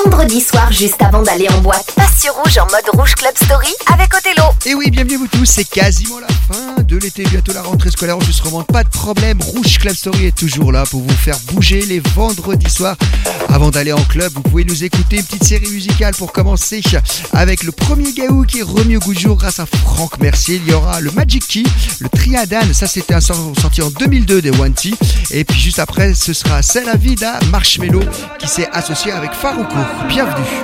Story. Soir, juste avant d'aller en boîte, passe Rouge en mode Rouge Club Story avec Othello. Et oui, bienvenue vous tous, c'est quasiment la fin de l'été, bientôt la rentrée scolaire, enregistrement, pas de problème, Rouge Club Story est toujours là pour vous faire bouger les vendredis soirs. Avant d'aller en club, vous pouvez nous écouter une petite série musicale pour commencer avec le premier gaou qui est remis au goût du jour grâce à Franck Mercier. Il y aura le Magic Key, le Triadan, ça c'était sorti en 2002 des One T. Et puis juste après, ce sera C'est la vida Marshmello qui s'est associé avec Farouko. Bienvenue.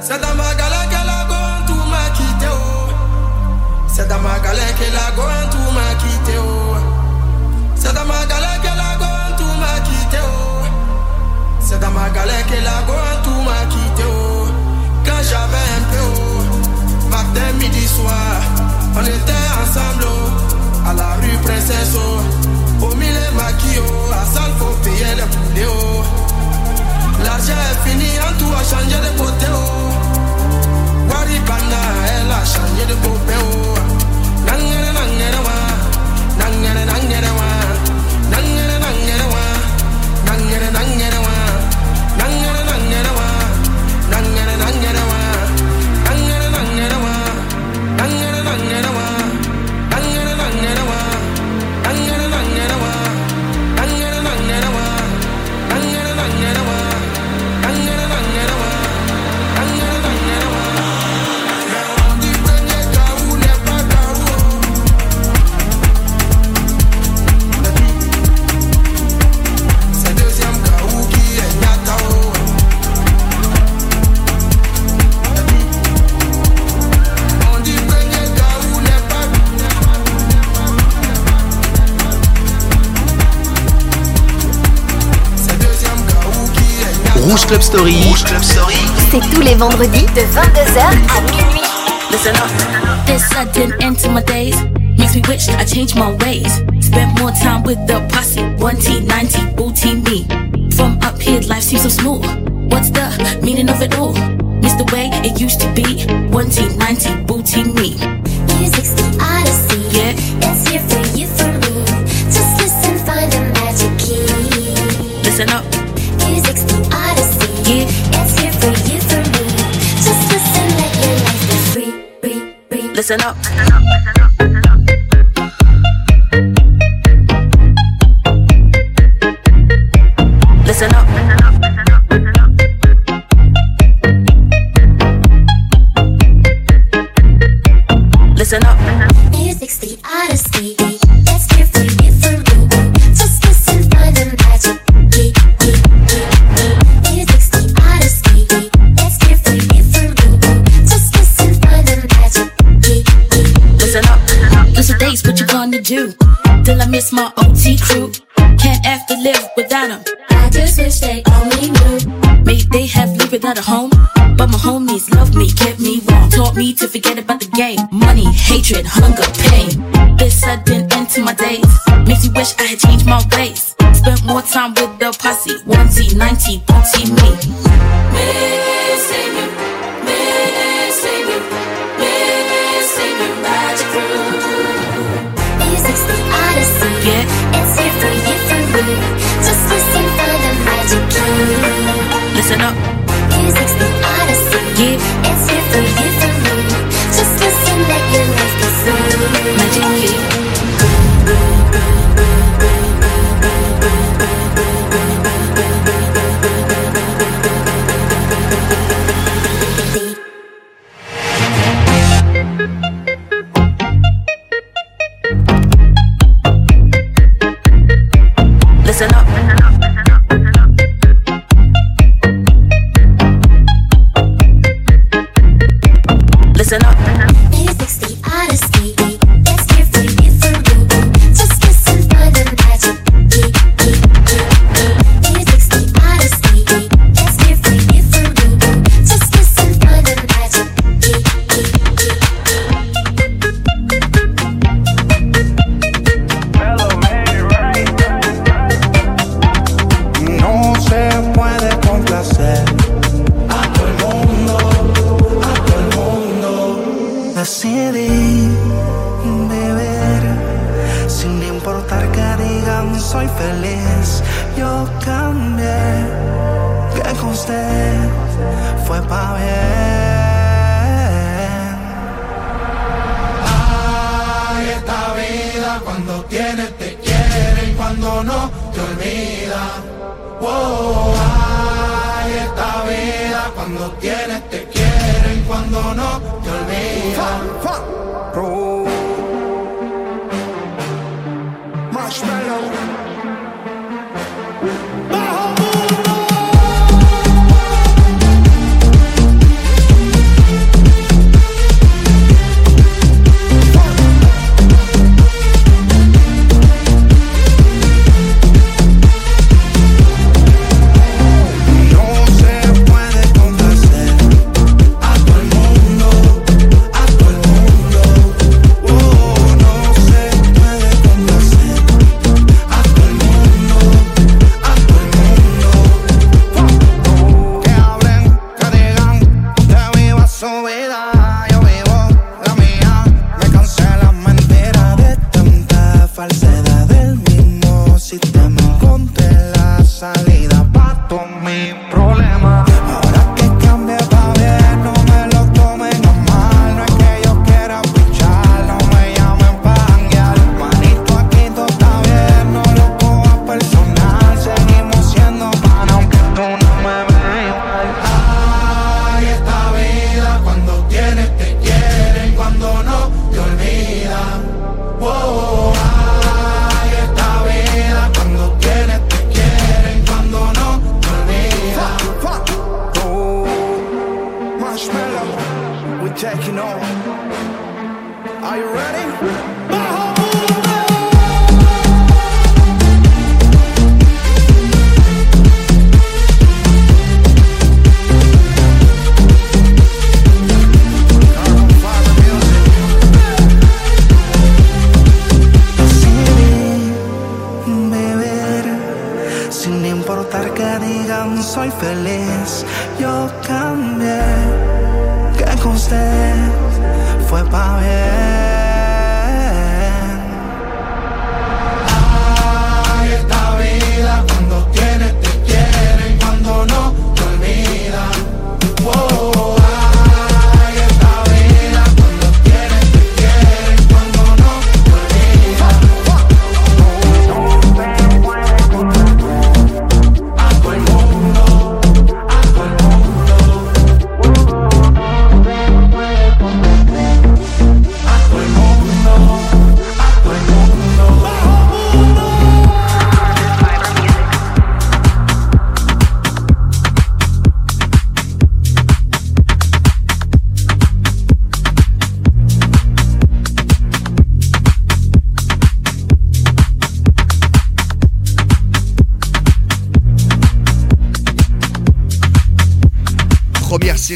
C'est dans ma galère qu'elle a gone, tout m'a quitté, oh. C'est dans ma galère qu'elle a gone, tout m'a quitté, oh. C'est dans ma galère qu'elle a gone, tout m'a quitté, oh. C'est dans ma galère qu'elle a gone, tout m'a quitté, oh. Quand j'avais un peu, oh. Matin, midi, soir, on était ensemble, oh. À la rue Princesse, oh. Au milieu maquillot, à salle, faut payer les poulets, oh. L'argent est fini, en tout a changé de côté. Oh. Waribana, elle a changé de copain. Oh. Nangere, nangere, wa. Nangere, nangere, wa. Rouge Club Story. Rouge Club Story. C'est tous les vendredis de 22h à minuit. Listen up. This sudden end to my days makes me wish I changed my ways. Spent more time with the posse, 1T, 90, booty me. From up here, life seems so smooth. What's the meaning of it all? Miss the way it used to be. 1T, 90, booty me. Music's the odyssey. Yeah. It's here for you, for me. Just listen, find the magic key. Listen up. Listen up. Do? Till I miss my OT crew. Can't have to live without them. I just wish they only knew. May they have lived without a home. But my homies love me, kept me warm. Taught me to forget about the game. Money, hatred, hunger, pain. This sudden end to my days. Makes me wish I had changed my ways. Spent more time with the posse. 1T, 90, 2T me. Yeah. It's here for you, for me. Just listen, find the magic key. Listen up,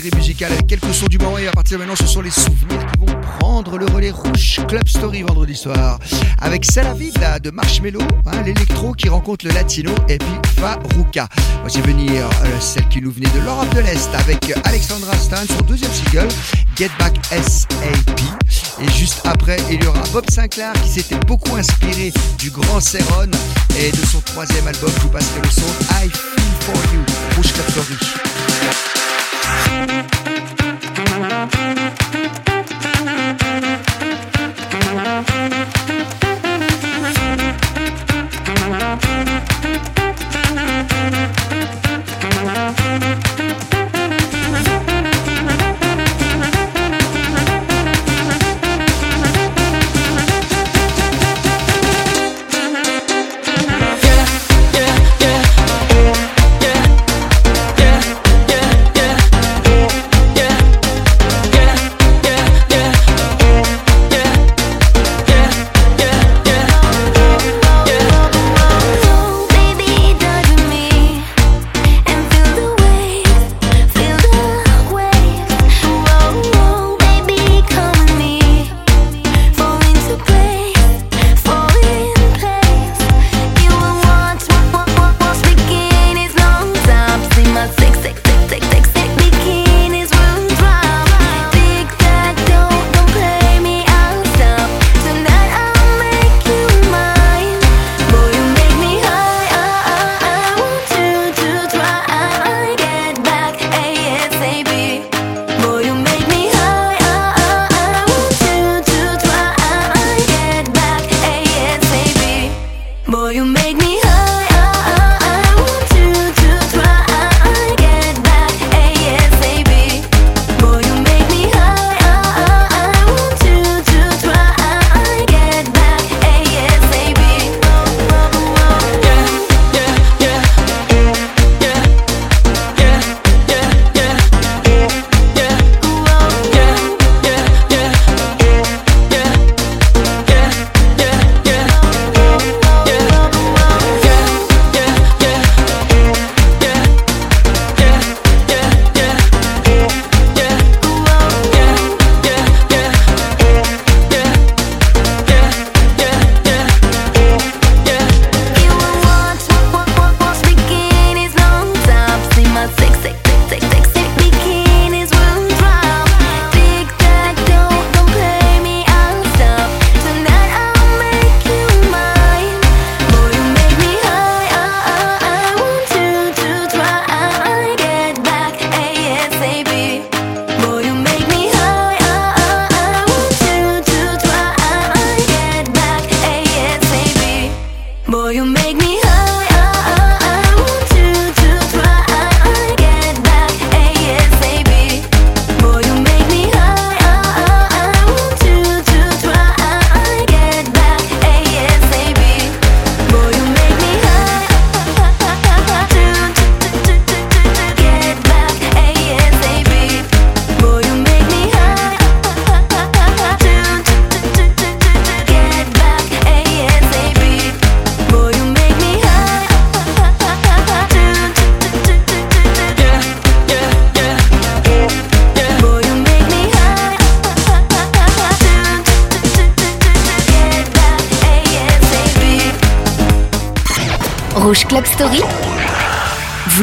série musicale avec quelques sons du moment et à partir de maintenant ce sont les souvenirs qui vont prendre le relais rouge Club Story vendredi soir avec Salavid de Marshmello, hein, l'électro qui rencontre le latino et puis Farouka. Voici venir euh, celle qui nous venait de l'Europe de l'Est avec Alexandra Stein, son deuxième single Get Back SAP. Et juste après, il y aura Bob Sinclair qui s'était beaucoup inspiré du grand Céron et de son troisième album, vous passerez le son I Feel For You, Rouge Club Story. Thank you.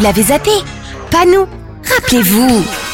vous l'avez zappé. Pas nous. Rappelez-vous.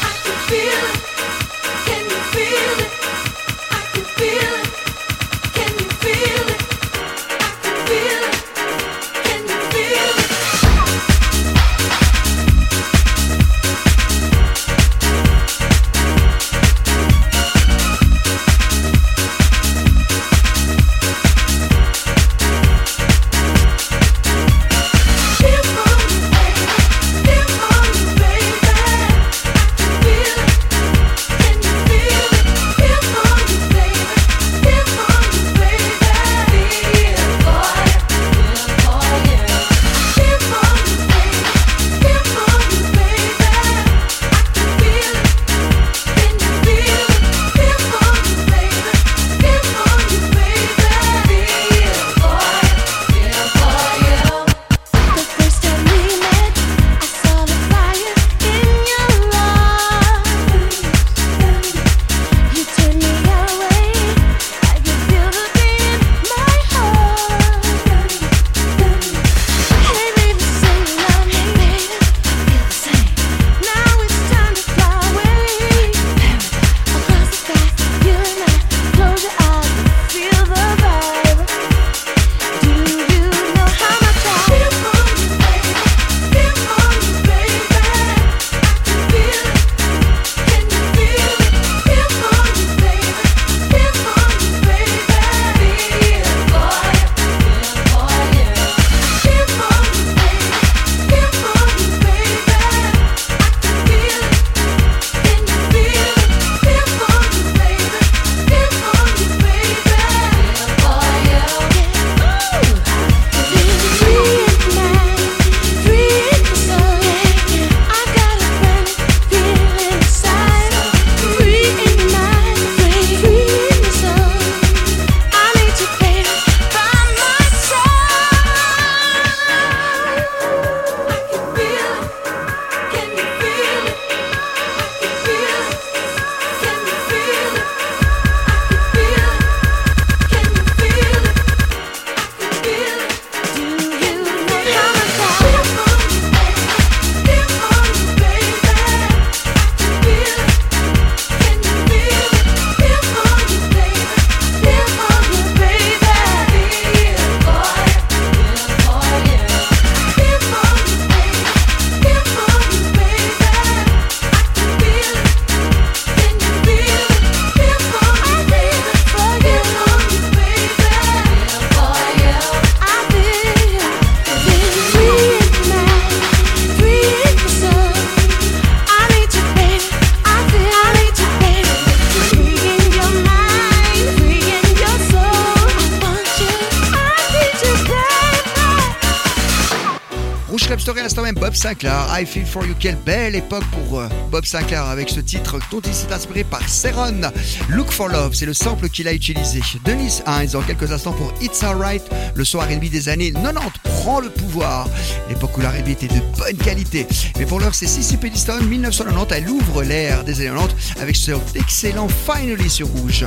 I Feel For You. Quelle belle époque pour euh, Bob Sinclair avec ce titre dont il s'est inspiré par Seron. Look for Love, c'est le sample qu'il a utilisé. Denise Hines en quelques instants pour It's Alright, le soir et des années 90 prend le pouvoir. L'époque où la R&B était de bonne qualité. Mais pour l'heure, c'est Sissy Peniston, 1990. Elle ouvre l'ère des années 90 avec ce excellent Finally sur rouge.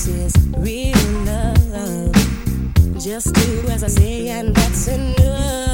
This is real love. Just do as I say, and that's enough.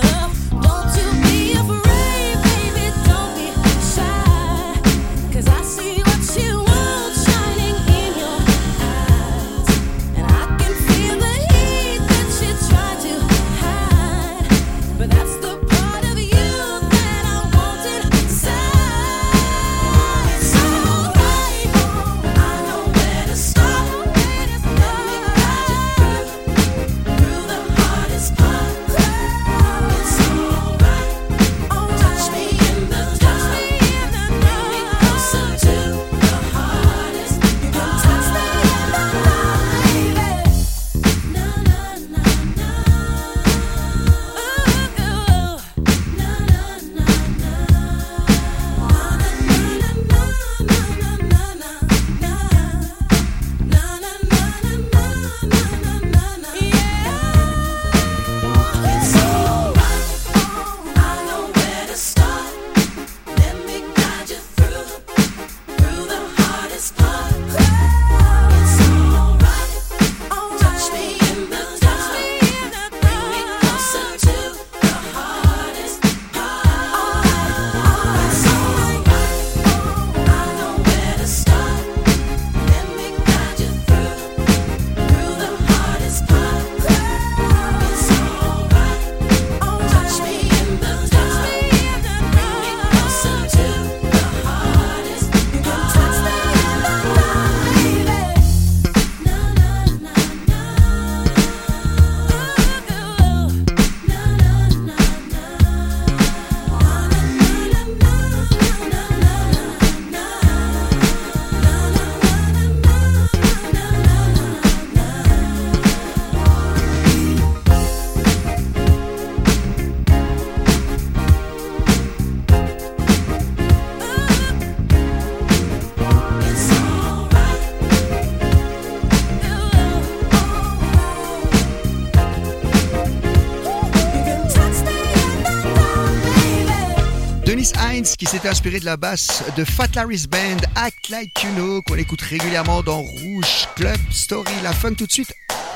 qui s'est inspiré de la basse de Fat Larry's Band, Act Like You Know, qu'on écoute régulièrement dans Rouge Club Story. La funk tout de suite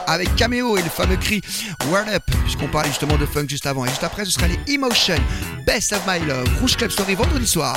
avec Cameo et le fameux cri Word Up, puisqu'on parlait justement de funk juste avant. Et juste après, ce sera les Emotion, Best of My Love, Rouge Club Story vendredi soir.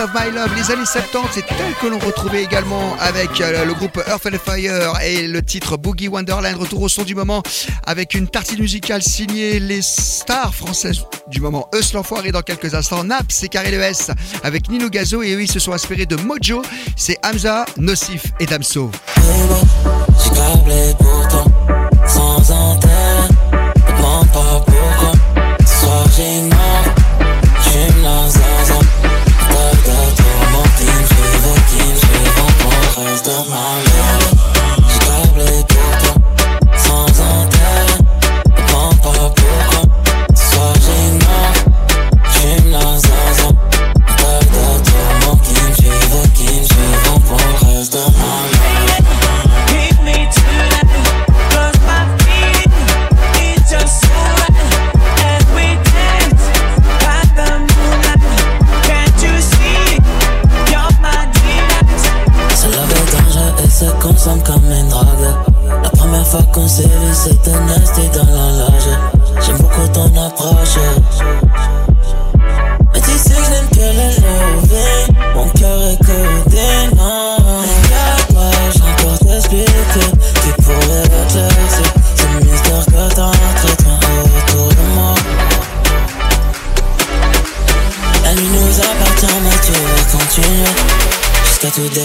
Of My Love, les années 70, c'est tel que l'on retrouvait également avec euh, le groupe Earth and Fire et le titre Boogie Wonderland, retour au son du moment avec une tartine musicale signée les stars françaises du moment. Eus l'enfoiré dans quelques instants, Nap, c'est Carré le S avec Nino Gazo. Et eux ils se sont inspirés de Mojo, c'est Hamza, Nocif et Damso.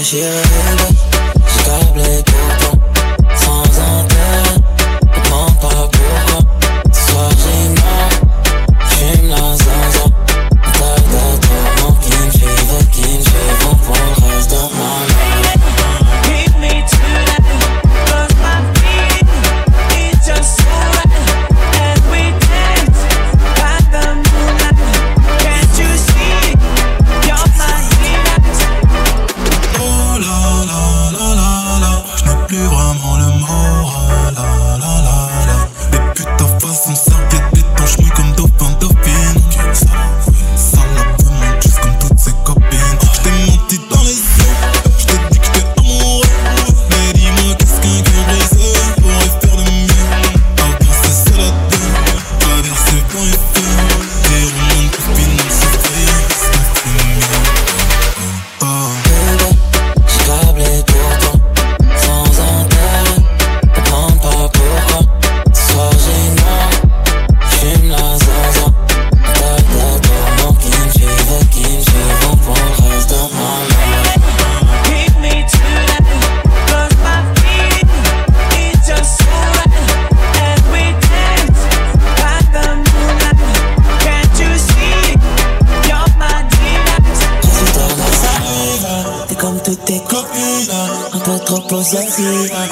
T'as tout déchiré,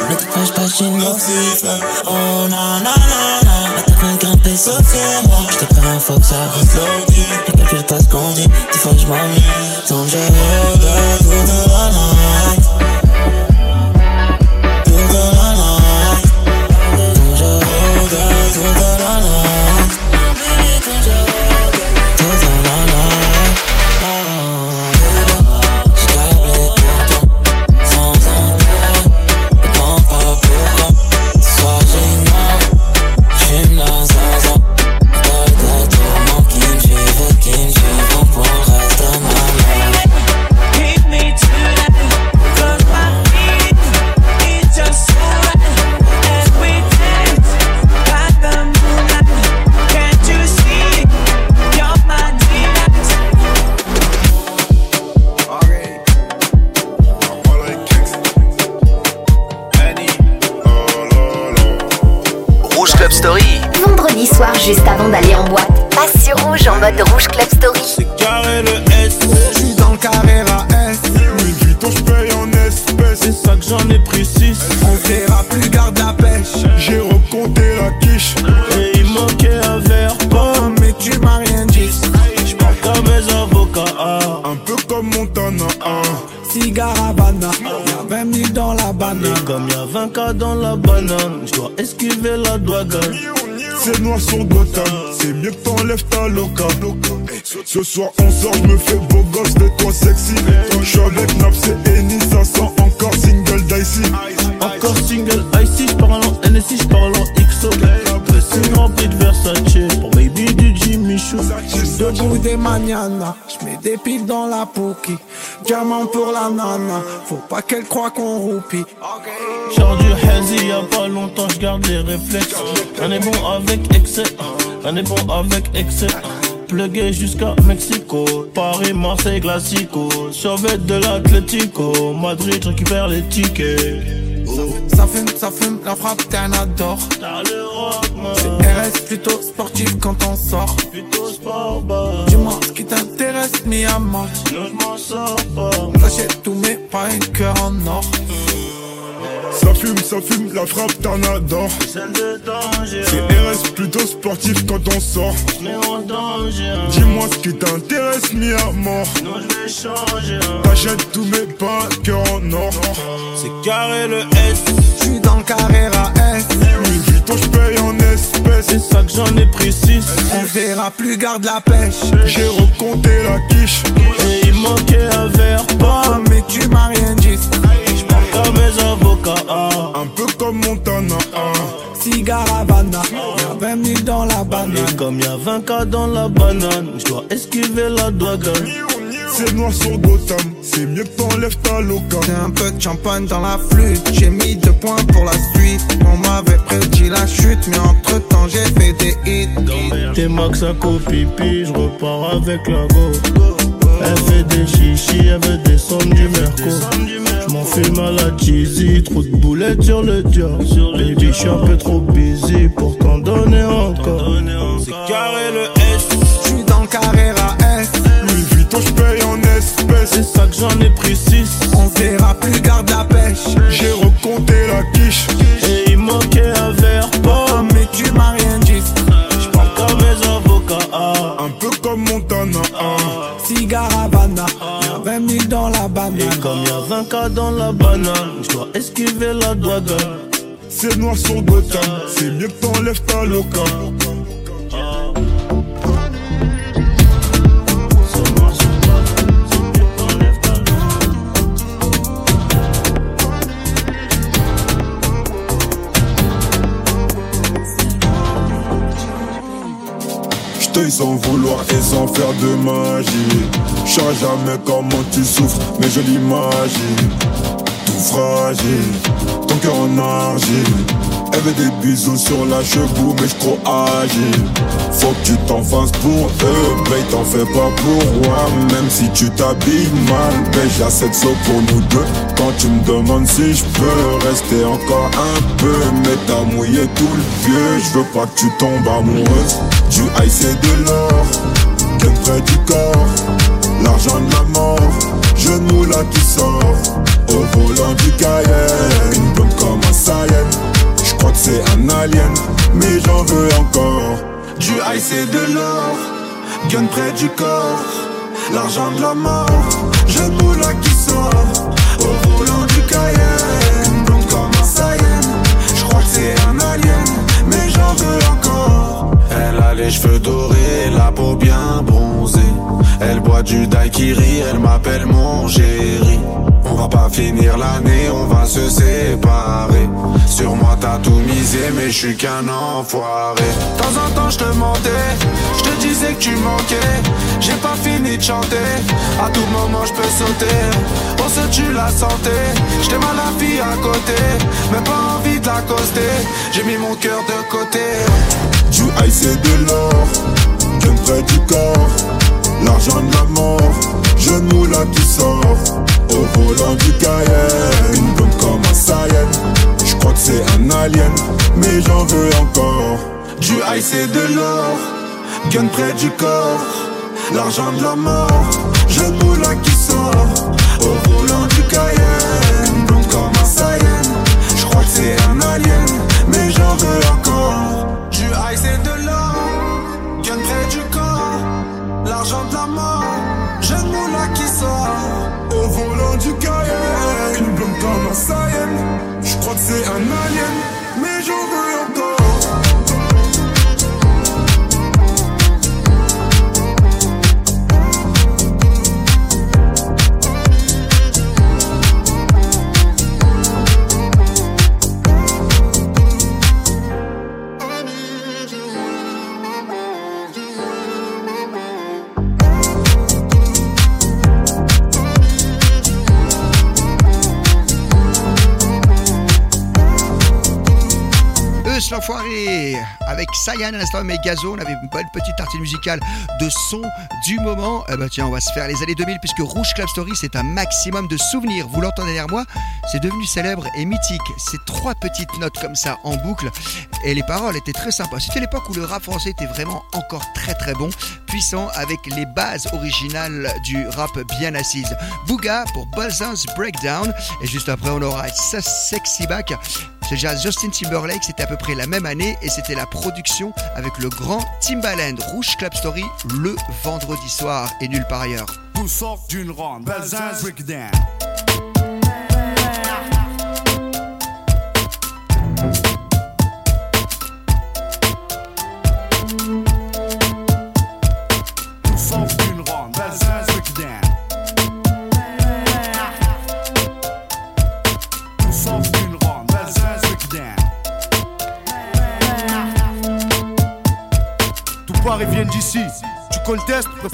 Ne te fâche pas, j'suis nocif. Oh na na na na, la de grimper sauf sur moi. J'te préviens, faut que ça. Ne calcule pas ce qu'on dit. Tant que je regarde toute la night. Des mañanas, j'mets des piles dans la pouki. Diamant pour la nana, faut pas qu'elle croie qu'on roupie. Genre du hazy, y'a pas longtemps, j'garde les réflexes. On est bon avec excès, on est bon avec excès. Plugué jusqu'à Mexico, Paris, Marseille, Classico. Survêt de l'Atlético, Madrid, je récupère les tickets. Ça fume, ça fume, la frappe, t'es un adore. C'est RS plutôt sportif quand on sort. Plutôt sport. Dis-moi ce qui t'intéresse, mi à. Sinon je m'en pas. Tous mes paris, cœur en or. Ça fume, ça fume, la frappe t'en adore. Celle de danger. C'est RS plutôt sportif quand on sort. Mais en danger. Dis-moi ce qui t'intéresse, mis à mort. Non, je vais changer. T'achètes tous mes cœur en or. C'est carré le S. J'suis dans le carré à S. Louis Vuitton, je paye en espèces. C'est ça que j'en ai pris 6. On verra plus, garde la pêche. J'ai recompté la quiche. Et il manquait un verre pas. Mais tu m'as rien dit. Comme mes avocats. Un peu comme Montana. Cigare Havana, y'a 20 000 dans la banane. Et comme y'a 20 cas dans la banane, je dois esquiver la douane. C'est noir sur Gotham, c'est mieux que t'enlèves ta loca. J'ai un peu de champagne dans la flûte, j'ai mis deux points pour la suite. On m'avait prédit la chute, mais entre temps j'ai fait des hits. T'es max à pipi, je repars avec la go. Elle fait des chichis, elle veut descendre du merco. J'm'en fume à la cheesy, trop de boulettes sur le dior. Baby, j'suis un peu trop busy pour t'en donner encore. C'est carré le S. J'suis dans le carré à S. Louis Vuitton, j'paye en espèces. C'est ça que j'en ai pris 6. On verra plus, garde la pêche. J'ai recompté la quiche. Dans la banane, j'dois esquiver la douane. C'est noir sur Gotham. C'est mieux que t'enlèves ta loca. Sans vouloir et sans faire de magie. J'sais jamais comment tu souffres, mais je l'imagine. Tout fragile, ton cœur en argile. Elle veut des bisous sur la cheveux, mais j'crois agile. Faut que tu t'en fasses pour eux, mais t'en fais pas pour moi. Même si tu t'habilles mal, ben j'ai assez pour nous deux. Quand tu me demandes si je peux rester encore un peu, mais t'as mouillé tout le vieux. Je veux pas que tu tombes amoureuse. Du high c'est de l'or, bien près du corps. L'argent de la mort, je moule qui sort. Au volant du Cayenne, une comme un Saiyan. Je crois que c'est un alien, mais j'en veux encore. Du high c'est de l'or, gun près du corps. L'argent de la mort, je moule qui sort. Au volant du Cayenne, blonde comme un Saiyan. Je crois que c'est un alien, mais j'en veux encore. Elle a les cheveux dorés, la peau bien bronzée. Elle boit du daiquiri, elle m'appelle mon chéri. On va pas finir l'année, on va se séparer. Sur moi t'as tout misé, mais je suis qu'un enfoiré. De temps en temps je te mentais, je te disais que tu manquais. J'ai pas fini de chanter, à tout moment je peux sauter. On se tue la santé, j'étais mal la fille à côté, mais pas envie de l'accoster. J'ai mis mon cœur de côté. Du high de l'or, près du corps. L'argent de la mort, je moule qui sort. Au volant du Cayenne, une blonde comme un Saiyan. Je crois que c'est un alien, mais j'en veux encore. Du high c'est de l'or, gun près du corps. L'argent de la mort, je moule qui sort. Au volant du Cayenne, une blonde comme un Saiyan. Je crois que c'est un alien, mais j'en veux encore. Du high c'est de l'or, gun près du corps. L'argent de la mort, Au volant du Cayenne, une blonde comme un Saiyan. Je crois que c'est un alien, mais j'en veux encore. Avec Sayan à l'instant mais Gazo, on avait une bonne petite tartine musicale de son du moment. Eh ben tiens, on va se faire les années 2000 puisque Rouge Club Story c'est un maximum de souvenirs. Vous l'entendez derrière moi, c'est devenu célèbre et mythique. C'est trois petites notes comme ça en boucle et les paroles étaient très sympas. C'était l'époque où le rap français était vraiment encore très très bon, puissant avec les bases originales du rap bien assises. Booga pour Balzin's Breakdown et juste après on aura Sexy Back. C'est déjà Justin Timberlake, c'était à peu près la même année et c'était la avec le grand Timbaland Rouge Club Story le vendredi soir et nulle part ailleurs.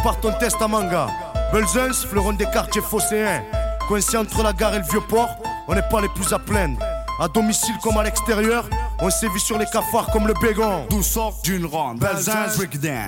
Prépare ton test à manga. Belzens, fleuron des quartiers phocéens. Coincé entre la gare et le vieux port, on n'est pas les plus à plaindre. À domicile comme à l'extérieur, on sévit sur les cafards comme le bégon. D'où sort d'une ronde, Belzens Breakdown.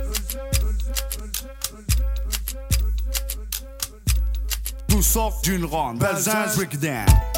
Sort d'une ronde. Belzins breakdown. Tout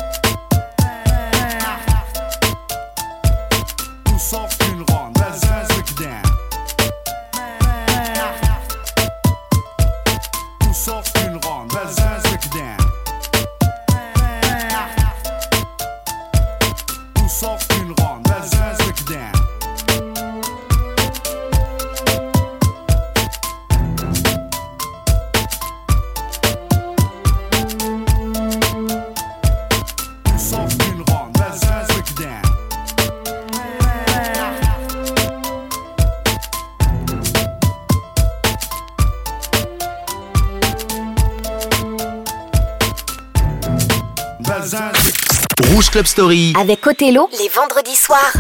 Club Story. Avec Othello, les vendredis soirs.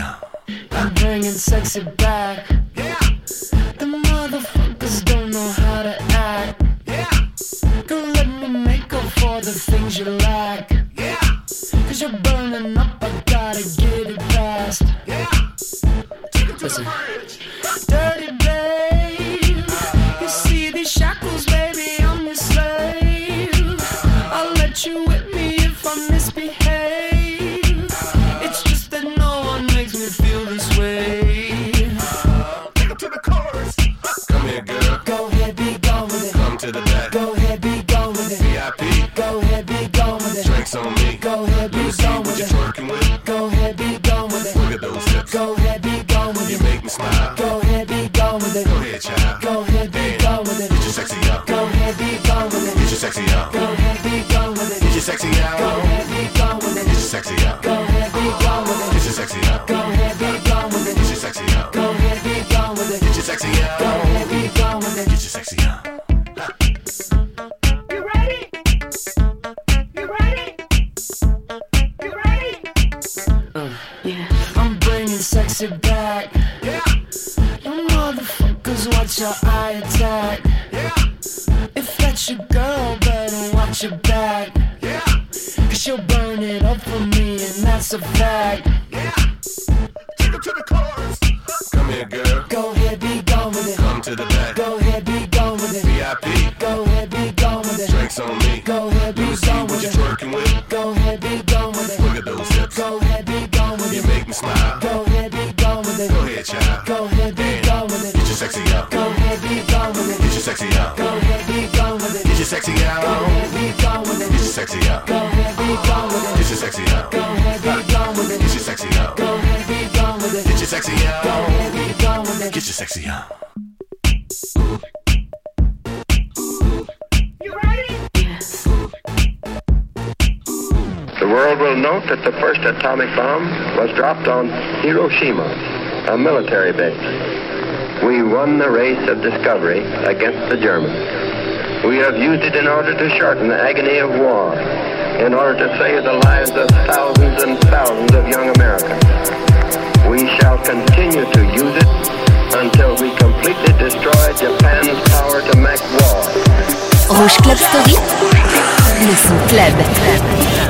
It. Get your sexy out. I'm bringing sexy back. And that's a fact. Yeah. Take it to the chorus. Come here, girl. Go ahead, be gone with it. Come to the back. Go ahead, be gone with it. VIP. Go ahead, be gone with it. Drinks on me. Go ahead, be gone with it. twerking with. Go ahead, be gone with it. Look at those hips. Go ahead, be gone with You it. make me smile. Go ahead, be gone with it. Go ahead, child. Go ahead, be gone with it. Get your sexy out. Go ahead, be gone with it. Get your sexy out. Go ahead, be gone with it. Get your sexy out. Sexy out. Go ahead, be gone with it. Get your sexy out. Go ahead, be gone with it. Get your sexy out. Go ahead, be gone with it. Get your sexy Go ahead, be gone with it. Get your sexy out. You ready? The world will note that the first atomic bomb was dropped on Hiroshima, a military base. we won the race of discovery against the Germans. We have used it in order to shorten the agony of war, in order to save the lives of thousands and thousands of young Americans. We shall continue to use it until we completely destroy Japan's power to make war. Rouge Club Story, le son club.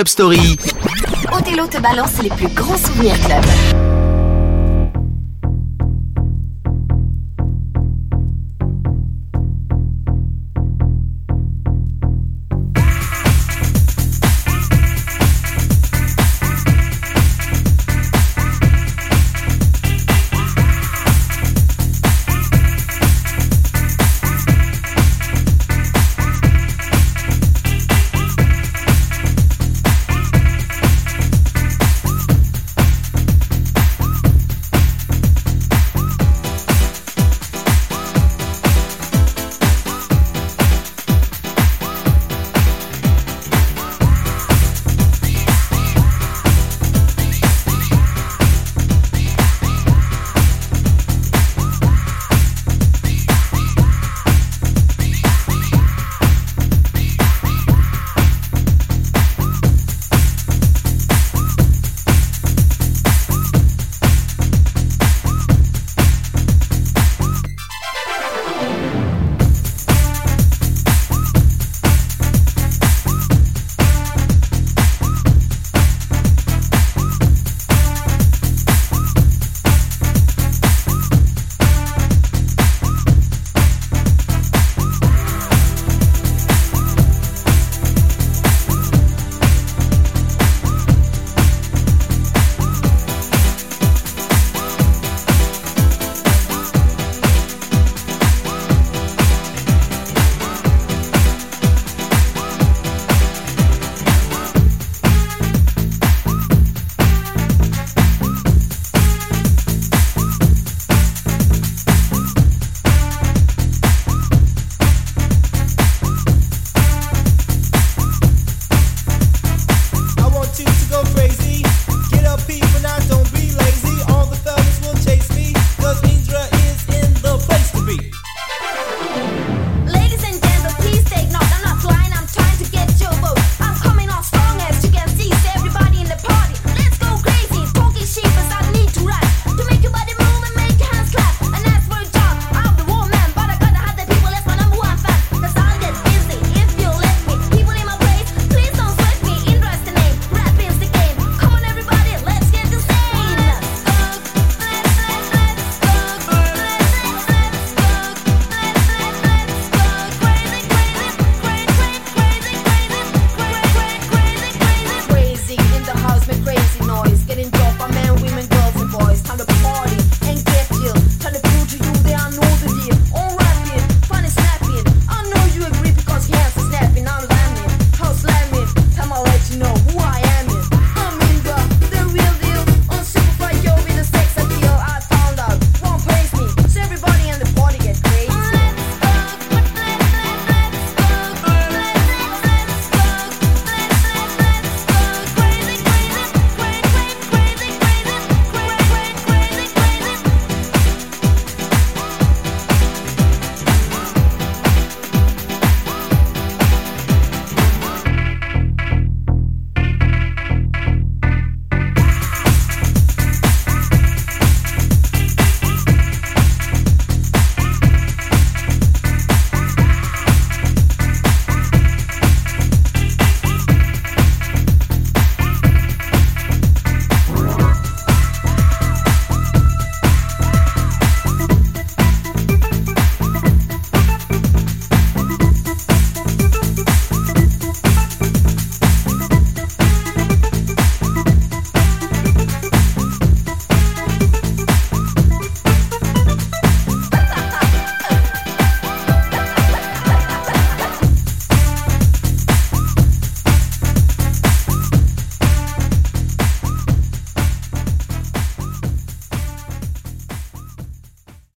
Club Story. Othello te balance les plus grands souvenirs club.